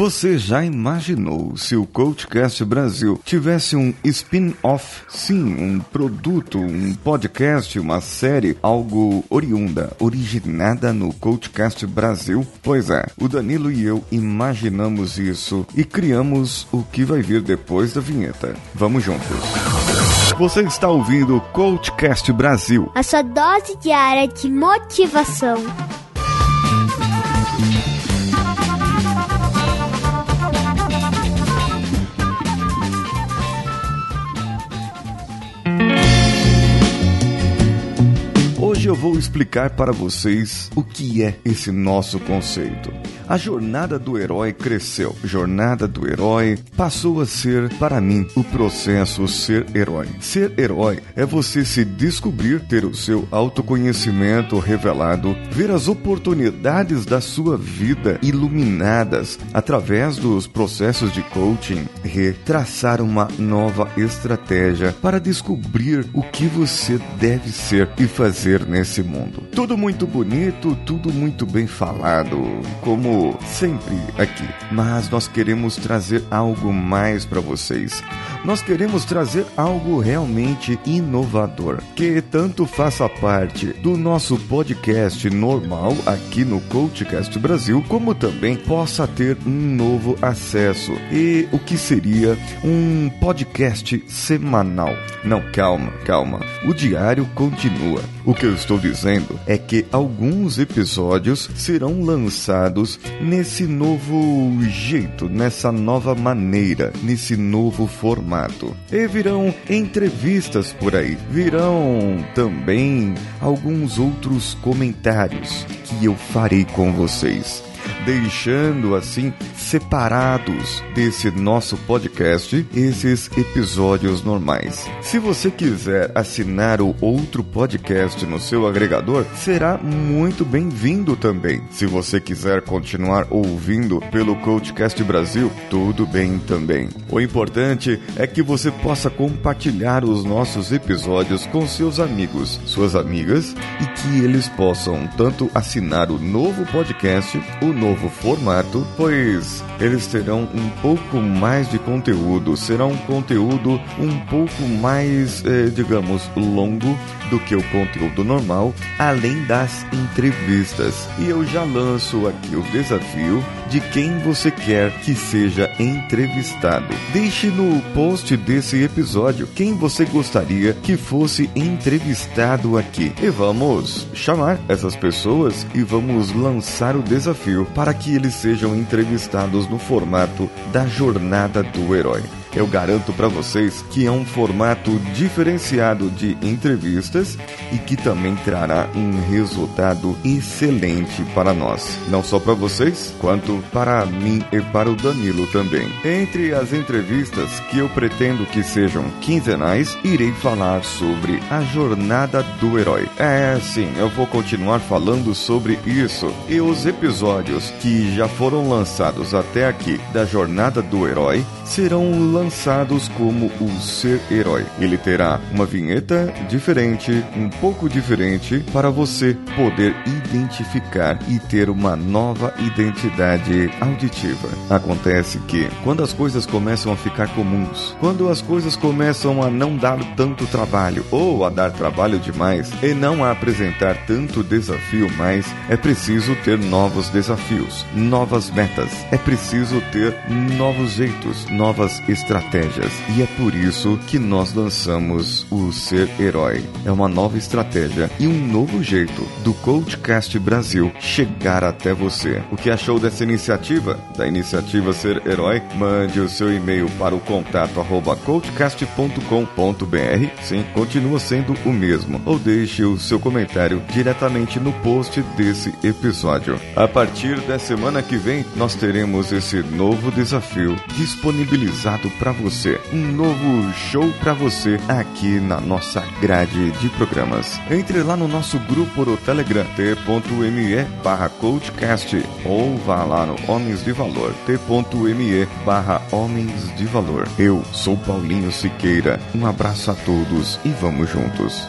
Você já imaginou se o Coachcast Brasil tivesse um spin-off? Sim, um produto, um podcast, uma série, algo oriunda, originada no Coachcast Brasil? Pois é, o Danilo e eu imaginamos isso e criamos o que vai vir depois da vinheta. Vamos juntos. Você está ouvindo o Coachcast Brasil. A sua dose diária de motivação. Eu vou explicar para vocês o que é esse nosso conceito. A jornada do herói cresceu. Jornada do herói passou a ser, para mim, o processo ser herói. Ser herói é você se descobrir, ter o seu autoconhecimento revelado, ver as oportunidades da sua vida iluminadas através dos processos de coaching, retraçar uma nova estratégia para descobrir o que você deve ser e fazer nesse mundo. Tudo muito bonito, tudo muito bem falado, como sempre aqui, mas nós queremos trazer algo mais para vocês. Nós queremos trazer algo realmente inovador, que tanto faça parte do nosso podcast normal aqui no Coachcast Brasil, como também possa ter um novo acesso. E o que seria um podcast semanal? Não, calma, calma. O diário continua. O que eu estou dizendo é que alguns episódios serão lançados nesse novo jeito, nessa nova maneira, nesse novo formato. E virão entrevistas por aí, virão também alguns outros comentários que eu farei com vocês deixando assim separados desse nosso podcast esses episódios normais. Se você quiser assinar o outro podcast no seu agregador, será muito bem-vindo também. Se você quiser continuar ouvindo pelo Coachcast Brasil, tudo bem também. O importante é que você possa compartilhar os nossos episódios com seus amigos, suas amigas e que eles possam tanto assinar o novo podcast, o novo formato, pois eles terão um pouco mais de conteúdo, será um conteúdo um pouco mais, eh, digamos, longo do que o conteúdo normal, além das entrevistas. E eu já lanço aqui o desafio de quem você quer que seja entrevistado. Deixe no post desse episódio quem você gostaria que fosse entrevistado aqui. E vamos chamar essas pessoas e vamos lançar o desafio para que eles sejam entrevistados no formato da jornada do herói. Eu garanto para vocês que é um formato diferenciado de entrevistas e que também trará um resultado excelente para nós, não só para vocês, quanto para mim e para o Danilo também. Entre as entrevistas que eu pretendo que sejam quinzenais, irei falar sobre a jornada do herói. É, sim, eu vou continuar falando sobre isso. E os episódios que já foram lançados até aqui da jornada do herói serão lançados como o Ser Herói. Ele terá uma vinheta diferente, um pouco diferente, para você poder identificar e ter uma nova identidade auditiva. Acontece que, quando as coisas começam a ficar comuns, quando as coisas começam a não dar tanto trabalho ou a dar trabalho demais e não a apresentar tanto desafio mais, é preciso ter novos desafios, novas metas, é preciso ter novos jeitos, novas estratégias. E é por isso que nós lançamos o Ser Herói. É uma nova estratégia e um novo jeito do Coachcast Brasil chegar até você. O que achou dessa iniciativa? Da iniciativa Ser Herói? Mande o seu e-mail para o contato arroba coachcast.com.br. Sim, continua sendo o mesmo. Ou deixe o seu comentário diretamente no post desse episódio. A partir da semana que vem, nós teremos esse novo desafio disponibilizado para você. Um novo show para você aqui na nossa grade de programas. Entre lá no nosso grupo do Telegram, t.me barra coachcast ou vá lá no Homens de Valor, t.me barra Homens de Valor. Eu sou Paulinho Siqueira. Um abraço a todos e vamos juntos.